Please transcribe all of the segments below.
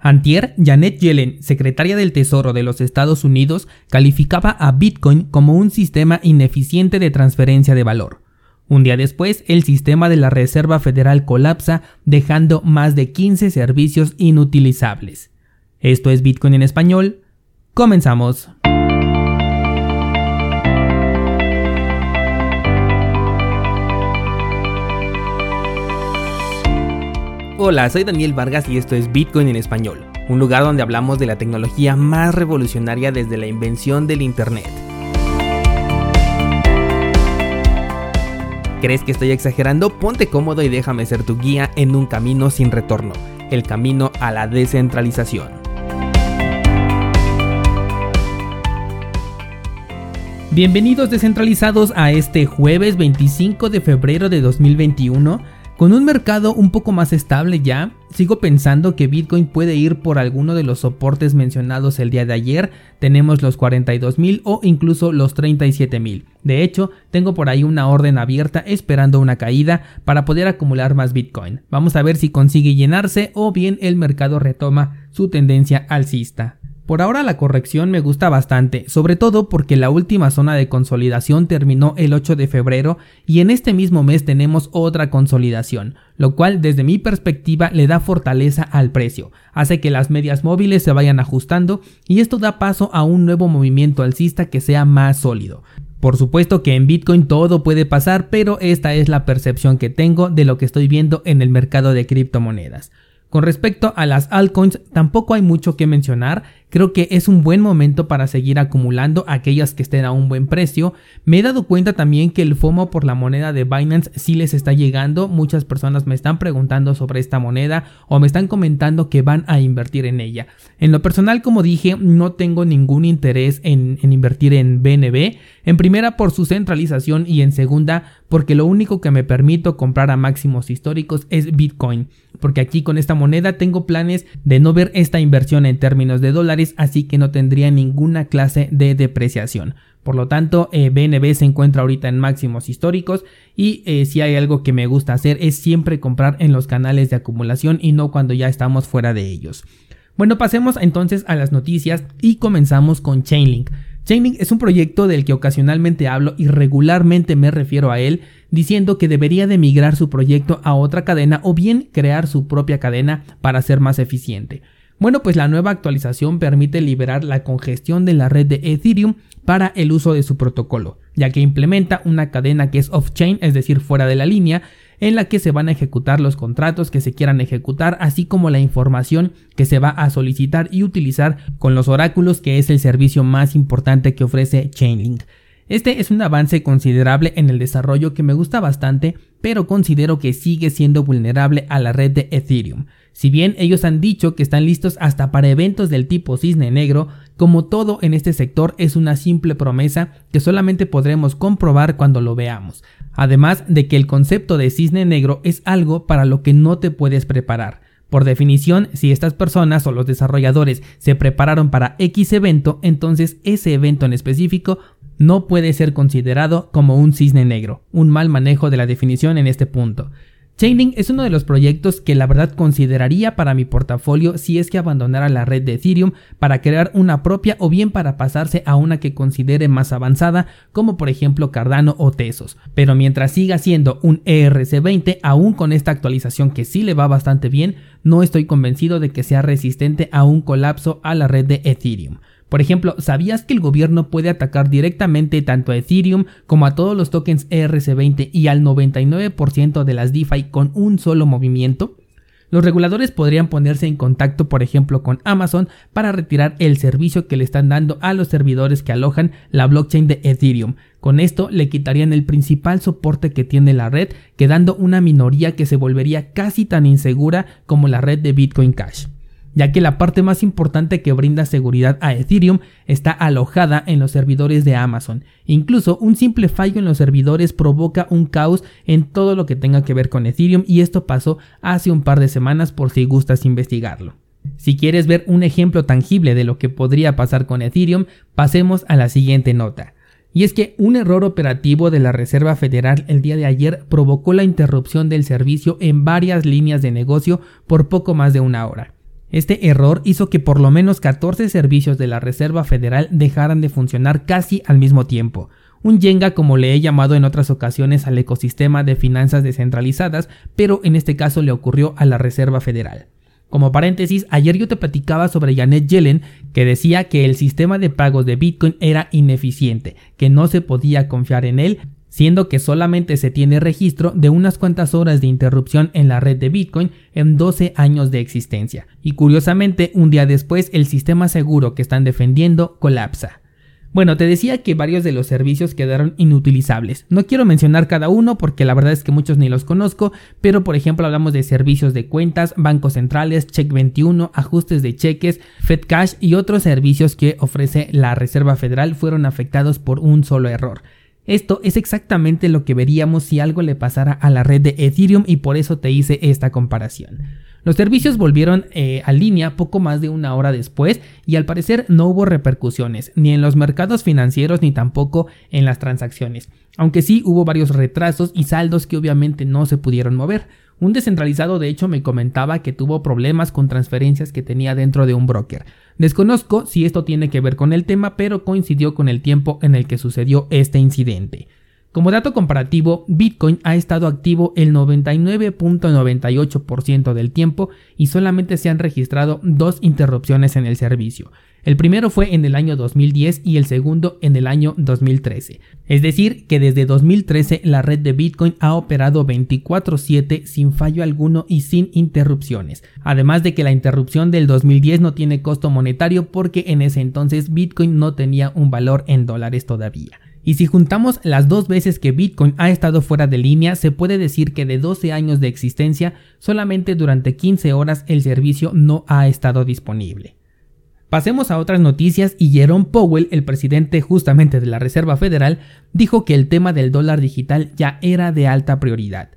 Antier, Janet Yellen, secretaria del Tesoro de los Estados Unidos, calificaba a Bitcoin como un sistema ineficiente de transferencia de valor. Un día después, el sistema de la Reserva Federal colapsa, dejando más de 15 servicios inutilizables. Esto es Bitcoin en español. Comenzamos. Hola, soy Daniel Vargas y esto es Bitcoin en español, un lugar donde hablamos de la tecnología más revolucionaria desde la invención del Internet. ¿Crees que estoy exagerando? Ponte cómodo y déjame ser tu guía en un camino sin retorno, el camino a la descentralización. Bienvenidos descentralizados a este jueves 25 de febrero de 2021 con un mercado un poco más estable ya, sigo pensando que Bitcoin puede ir por alguno de los soportes mencionados el día de ayer. Tenemos los 42.000 o incluso los 37.000. De hecho, tengo por ahí una orden abierta esperando una caída para poder acumular más Bitcoin. Vamos a ver si consigue llenarse o bien el mercado retoma su tendencia alcista. Por ahora la corrección me gusta bastante, sobre todo porque la última zona de consolidación terminó el 8 de febrero y en este mismo mes tenemos otra consolidación, lo cual desde mi perspectiva le da fortaleza al precio, hace que las medias móviles se vayan ajustando y esto da paso a un nuevo movimiento alcista que sea más sólido. Por supuesto que en Bitcoin todo puede pasar, pero esta es la percepción que tengo de lo que estoy viendo en el mercado de criptomonedas. Con respecto a las altcoins, tampoco hay mucho que mencionar, Creo que es un buen momento para seguir acumulando aquellas que estén a un buen precio. Me he dado cuenta también que el FOMO por la moneda de Binance sí les está llegando. Muchas personas me están preguntando sobre esta moneda o me están comentando que van a invertir en ella. En lo personal, como dije, no tengo ningún interés en, invertir en BNB. En primera por su centralización y en segunda porque lo único que me permito comprar a máximos históricos es Bitcoin. Porque aquí con esta moneda tengo planes de no ver esta inversión en términos de dólares así que no tendría ninguna clase de depreciación. Por lo tanto, BNB eh, se encuentra ahorita en máximos históricos y eh, si hay algo que me gusta hacer es siempre comprar en los canales de acumulación y no cuando ya estamos fuera de ellos. Bueno, pasemos entonces a las noticias y comenzamos con Chainlink. Chainlink es un proyecto del que ocasionalmente hablo y regularmente me refiero a él diciendo que debería de migrar su proyecto a otra cadena o bien crear su propia cadena para ser más eficiente. Bueno, pues la nueva actualización permite liberar la congestión de la red de Ethereum para el uso de su protocolo, ya que implementa una cadena que es off-chain, es decir, fuera de la línea, en la que se van a ejecutar los contratos que se quieran ejecutar, así como la información que se va a solicitar y utilizar con los oráculos, que es el servicio más importante que ofrece Chainlink. Este es un avance considerable en el desarrollo que me gusta bastante, pero considero que sigue siendo vulnerable a la red de Ethereum. Si bien ellos han dicho que están listos hasta para eventos del tipo cisne negro, como todo en este sector es una simple promesa que solamente podremos comprobar cuando lo veamos. Además de que el concepto de cisne negro es algo para lo que no te puedes preparar. Por definición, si estas personas o los desarrolladores se prepararon para X evento, entonces ese evento en específico no puede ser considerado como un cisne negro, un mal manejo de la definición en este punto. Chainlink es uno de los proyectos que la verdad consideraría para mi portafolio si es que abandonara la red de Ethereum para crear una propia o bien para pasarse a una que considere más avanzada como por ejemplo Cardano o Tesos. Pero mientras siga siendo un ERC20 aún con esta actualización que sí le va bastante bien, no estoy convencido de que sea resistente a un colapso a la red de Ethereum. Por ejemplo, ¿sabías que el gobierno puede atacar directamente tanto a Ethereum como a todos los tokens ERC20 y al 99% de las DeFi con un solo movimiento? Los reguladores podrían ponerse en contacto, por ejemplo, con Amazon para retirar el servicio que le están dando a los servidores que alojan la blockchain de Ethereum. Con esto le quitarían el principal soporte que tiene la red, quedando una minoría que se volvería casi tan insegura como la red de Bitcoin Cash ya que la parte más importante que brinda seguridad a Ethereum está alojada en los servidores de Amazon. Incluso un simple fallo en los servidores provoca un caos en todo lo que tenga que ver con Ethereum y esto pasó hace un par de semanas por si gustas investigarlo. Si quieres ver un ejemplo tangible de lo que podría pasar con Ethereum, pasemos a la siguiente nota. Y es que un error operativo de la Reserva Federal el día de ayer provocó la interrupción del servicio en varias líneas de negocio por poco más de una hora. Este error hizo que por lo menos 14 servicios de la Reserva Federal dejaran de funcionar casi al mismo tiempo. Un Jenga como le he llamado en otras ocasiones al ecosistema de finanzas descentralizadas, pero en este caso le ocurrió a la Reserva Federal. Como paréntesis, ayer yo te platicaba sobre Janet Yellen, que decía que el sistema de pagos de Bitcoin era ineficiente, que no se podía confiar en él, siendo que solamente se tiene registro de unas cuantas horas de interrupción en la red de Bitcoin en 12 años de existencia. Y curiosamente, un día después, el sistema seguro que están defendiendo colapsa. Bueno, te decía que varios de los servicios quedaron inutilizables. No quiero mencionar cada uno porque la verdad es que muchos ni los conozco, pero por ejemplo hablamos de servicios de cuentas, bancos centrales, Check 21, ajustes de cheques, FedCash y otros servicios que ofrece la Reserva Federal fueron afectados por un solo error. Esto es exactamente lo que veríamos si algo le pasara a la red de Ethereum y por eso te hice esta comparación. Los servicios volvieron eh, a línea poco más de una hora después y al parecer no hubo repercusiones ni en los mercados financieros ni tampoco en las transacciones, aunque sí hubo varios retrasos y saldos que obviamente no se pudieron mover. Un descentralizado de hecho me comentaba que tuvo problemas con transferencias que tenía dentro de un broker. Desconozco si esto tiene que ver con el tema, pero coincidió con el tiempo en el que sucedió este incidente. Como dato comparativo, Bitcoin ha estado activo el 99.98% del tiempo y solamente se han registrado dos interrupciones en el servicio. El primero fue en el año 2010 y el segundo en el año 2013. Es decir, que desde 2013 la red de Bitcoin ha operado 24/7 sin fallo alguno y sin interrupciones. Además de que la interrupción del 2010 no tiene costo monetario porque en ese entonces Bitcoin no tenía un valor en dólares todavía. Y si juntamos las dos veces que Bitcoin ha estado fuera de línea, se puede decir que de 12 años de existencia, solamente durante 15 horas el servicio no ha estado disponible. Pasemos a otras noticias y Jerome Powell, el presidente justamente de la Reserva Federal, dijo que el tema del dólar digital ya era de alta prioridad.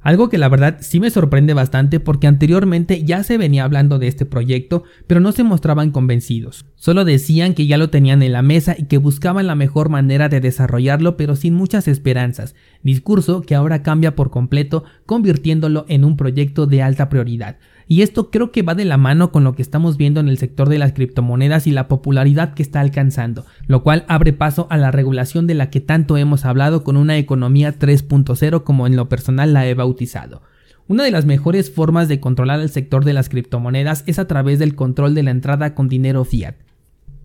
Algo que la verdad sí me sorprende bastante porque anteriormente ya se venía hablando de este proyecto, pero no se mostraban convencidos. Solo decían que ya lo tenían en la mesa y que buscaban la mejor manera de desarrollarlo, pero sin muchas esperanzas. Discurso que ahora cambia por completo, convirtiéndolo en un proyecto de alta prioridad. Y esto creo que va de la mano con lo que estamos viendo en el sector de las criptomonedas y la popularidad que está alcanzando, lo cual abre paso a la regulación de la que tanto hemos hablado con una economía 3.0 como en lo personal la he bautizado. Una de las mejores formas de controlar el sector de las criptomonedas es a través del control de la entrada con dinero fiat.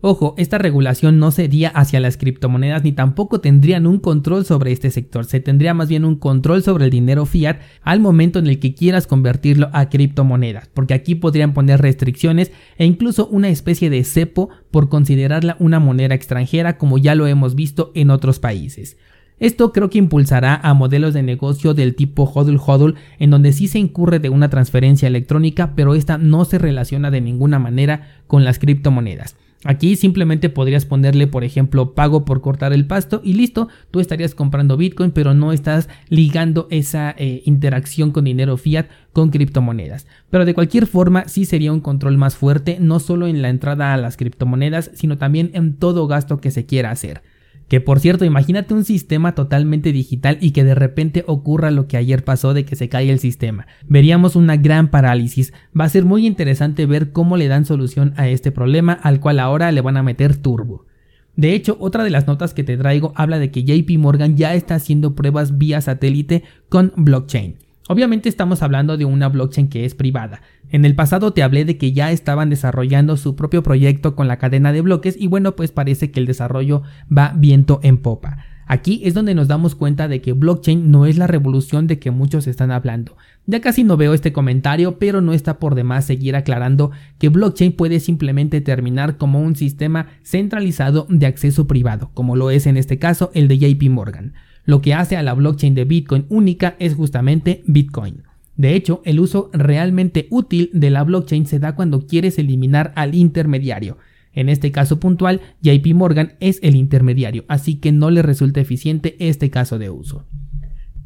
Ojo, esta regulación no sería hacia las criptomonedas ni tampoco tendrían un control sobre este sector, se tendría más bien un control sobre el dinero fiat al momento en el que quieras convertirlo a criptomonedas, porque aquí podrían poner restricciones e incluso una especie de cepo por considerarla una moneda extranjera como ya lo hemos visto en otros países. Esto creo que impulsará a modelos de negocio del tipo hodl hodl en donde sí se incurre de una transferencia electrónica pero esta no se relaciona de ninguna manera con las criptomonedas. Aquí simplemente podrías ponerle, por ejemplo, pago por cortar el pasto y listo, tú estarías comprando Bitcoin, pero no estás ligando esa eh, interacción con dinero fiat con criptomonedas. Pero de cualquier forma, sí sería un control más fuerte, no solo en la entrada a las criptomonedas, sino también en todo gasto que se quiera hacer. Que por cierto, imagínate un sistema totalmente digital y que de repente ocurra lo que ayer pasó de que se cae el sistema. Veríamos una gran parálisis. Va a ser muy interesante ver cómo le dan solución a este problema al cual ahora le van a meter turbo. De hecho, otra de las notas que te traigo habla de que JP Morgan ya está haciendo pruebas vía satélite con blockchain. Obviamente estamos hablando de una blockchain que es privada. En el pasado te hablé de que ya estaban desarrollando su propio proyecto con la cadena de bloques y bueno pues parece que el desarrollo va viento en popa. Aquí es donde nos damos cuenta de que blockchain no es la revolución de que muchos están hablando. Ya casi no veo este comentario, pero no está por demás seguir aclarando que blockchain puede simplemente terminar como un sistema centralizado de acceso privado, como lo es en este caso el de JP Morgan. Lo que hace a la blockchain de Bitcoin única es justamente Bitcoin. De hecho, el uso realmente útil de la blockchain se da cuando quieres eliminar al intermediario. En este caso puntual, JP Morgan es el intermediario, así que no le resulta eficiente este caso de uso.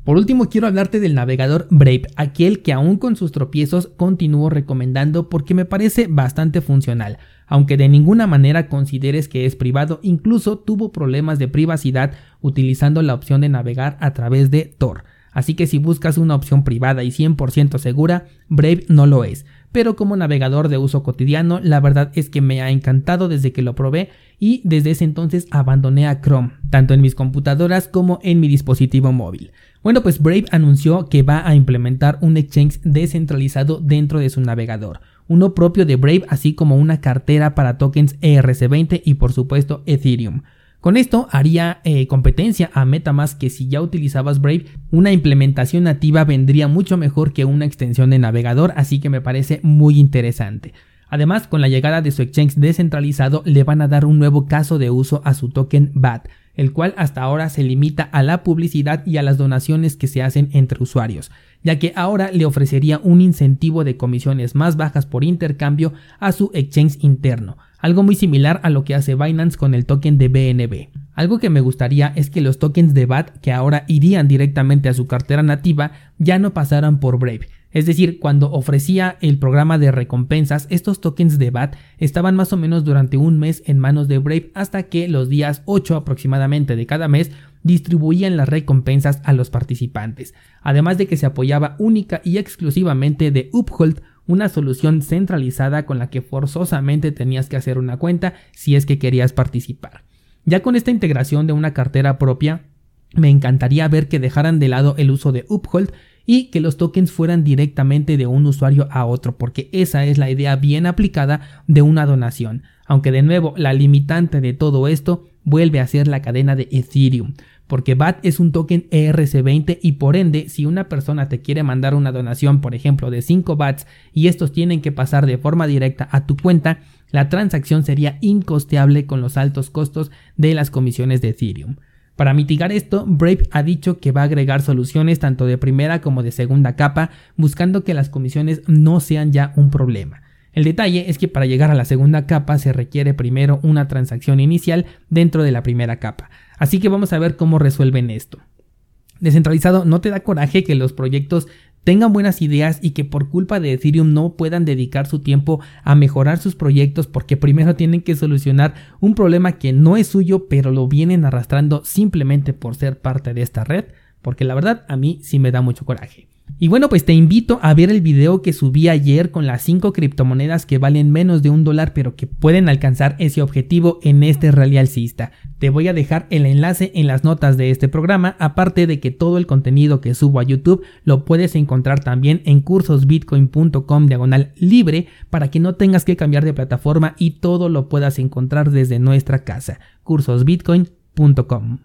Por último, quiero hablarte del navegador Brave, aquel que aún con sus tropiezos continúo recomendando porque me parece bastante funcional, aunque de ninguna manera consideres que es privado, incluso tuvo problemas de privacidad utilizando la opción de navegar a través de Tor. Así que si buscas una opción privada y 100% segura, Brave no lo es. Pero como navegador de uso cotidiano la verdad es que me ha encantado desde que lo probé y desde ese entonces abandoné a Chrome, tanto en mis computadoras como en mi dispositivo móvil. Bueno, pues Brave anunció que va a implementar un exchange descentralizado dentro de su navegador, uno propio de Brave así como una cartera para tokens ERC20 y por supuesto Ethereum. Con esto haría eh, competencia a Metamask que si ya utilizabas Brave, una implementación nativa vendría mucho mejor que una extensión de navegador, así que me parece muy interesante. Además, con la llegada de su exchange descentralizado, le van a dar un nuevo caso de uso a su token BAT, el cual hasta ahora se limita a la publicidad y a las donaciones que se hacen entre usuarios, ya que ahora le ofrecería un incentivo de comisiones más bajas por intercambio a su exchange interno, algo muy similar a lo que hace Binance con el token de BNB. Algo que me gustaría es que los tokens de BAT que ahora irían directamente a su cartera nativa ya no pasaran por Brave. Es decir, cuando ofrecía el programa de recompensas, estos tokens de BAT estaban más o menos durante un mes en manos de Brave hasta que los días 8 aproximadamente de cada mes distribuían las recompensas a los participantes, además de que se apoyaba única y exclusivamente de Uphold, una solución centralizada con la que forzosamente tenías que hacer una cuenta si es que querías participar. Ya con esta integración de una cartera propia, me encantaría ver que dejaran de lado el uso de Uphold y que los tokens fueran directamente de un usuario a otro, porque esa es la idea bien aplicada de una donación. Aunque de nuevo la limitante de todo esto vuelve a ser la cadena de Ethereum, porque BAT es un token ERC20 y por ende si una persona te quiere mandar una donación por ejemplo de 5 BATs y estos tienen que pasar de forma directa a tu cuenta, la transacción sería incosteable con los altos costos de las comisiones de Ethereum. Para mitigar esto, Brave ha dicho que va a agregar soluciones tanto de primera como de segunda capa, buscando que las comisiones no sean ya un problema. El detalle es que para llegar a la segunda capa se requiere primero una transacción inicial dentro de la primera capa. Así que vamos a ver cómo resuelven esto. Descentralizado, ¿no te da coraje que los proyectos tengan buenas ideas y que por culpa de Ethereum no puedan dedicar su tiempo a mejorar sus proyectos porque primero tienen que solucionar un problema que no es suyo pero lo vienen arrastrando simplemente por ser parte de esta red? Porque la verdad a mí sí me da mucho coraje. Y bueno, pues te invito a ver el video que subí ayer con las 5 criptomonedas que valen menos de un dólar pero que pueden alcanzar ese objetivo en este rally alcista. Te voy a dejar el enlace en las notas de este programa, aparte de que todo el contenido que subo a YouTube lo puedes encontrar también en cursosbitcoin.com diagonal libre para que no tengas que cambiar de plataforma y todo lo puedas encontrar desde nuestra casa, cursosbitcoin.com.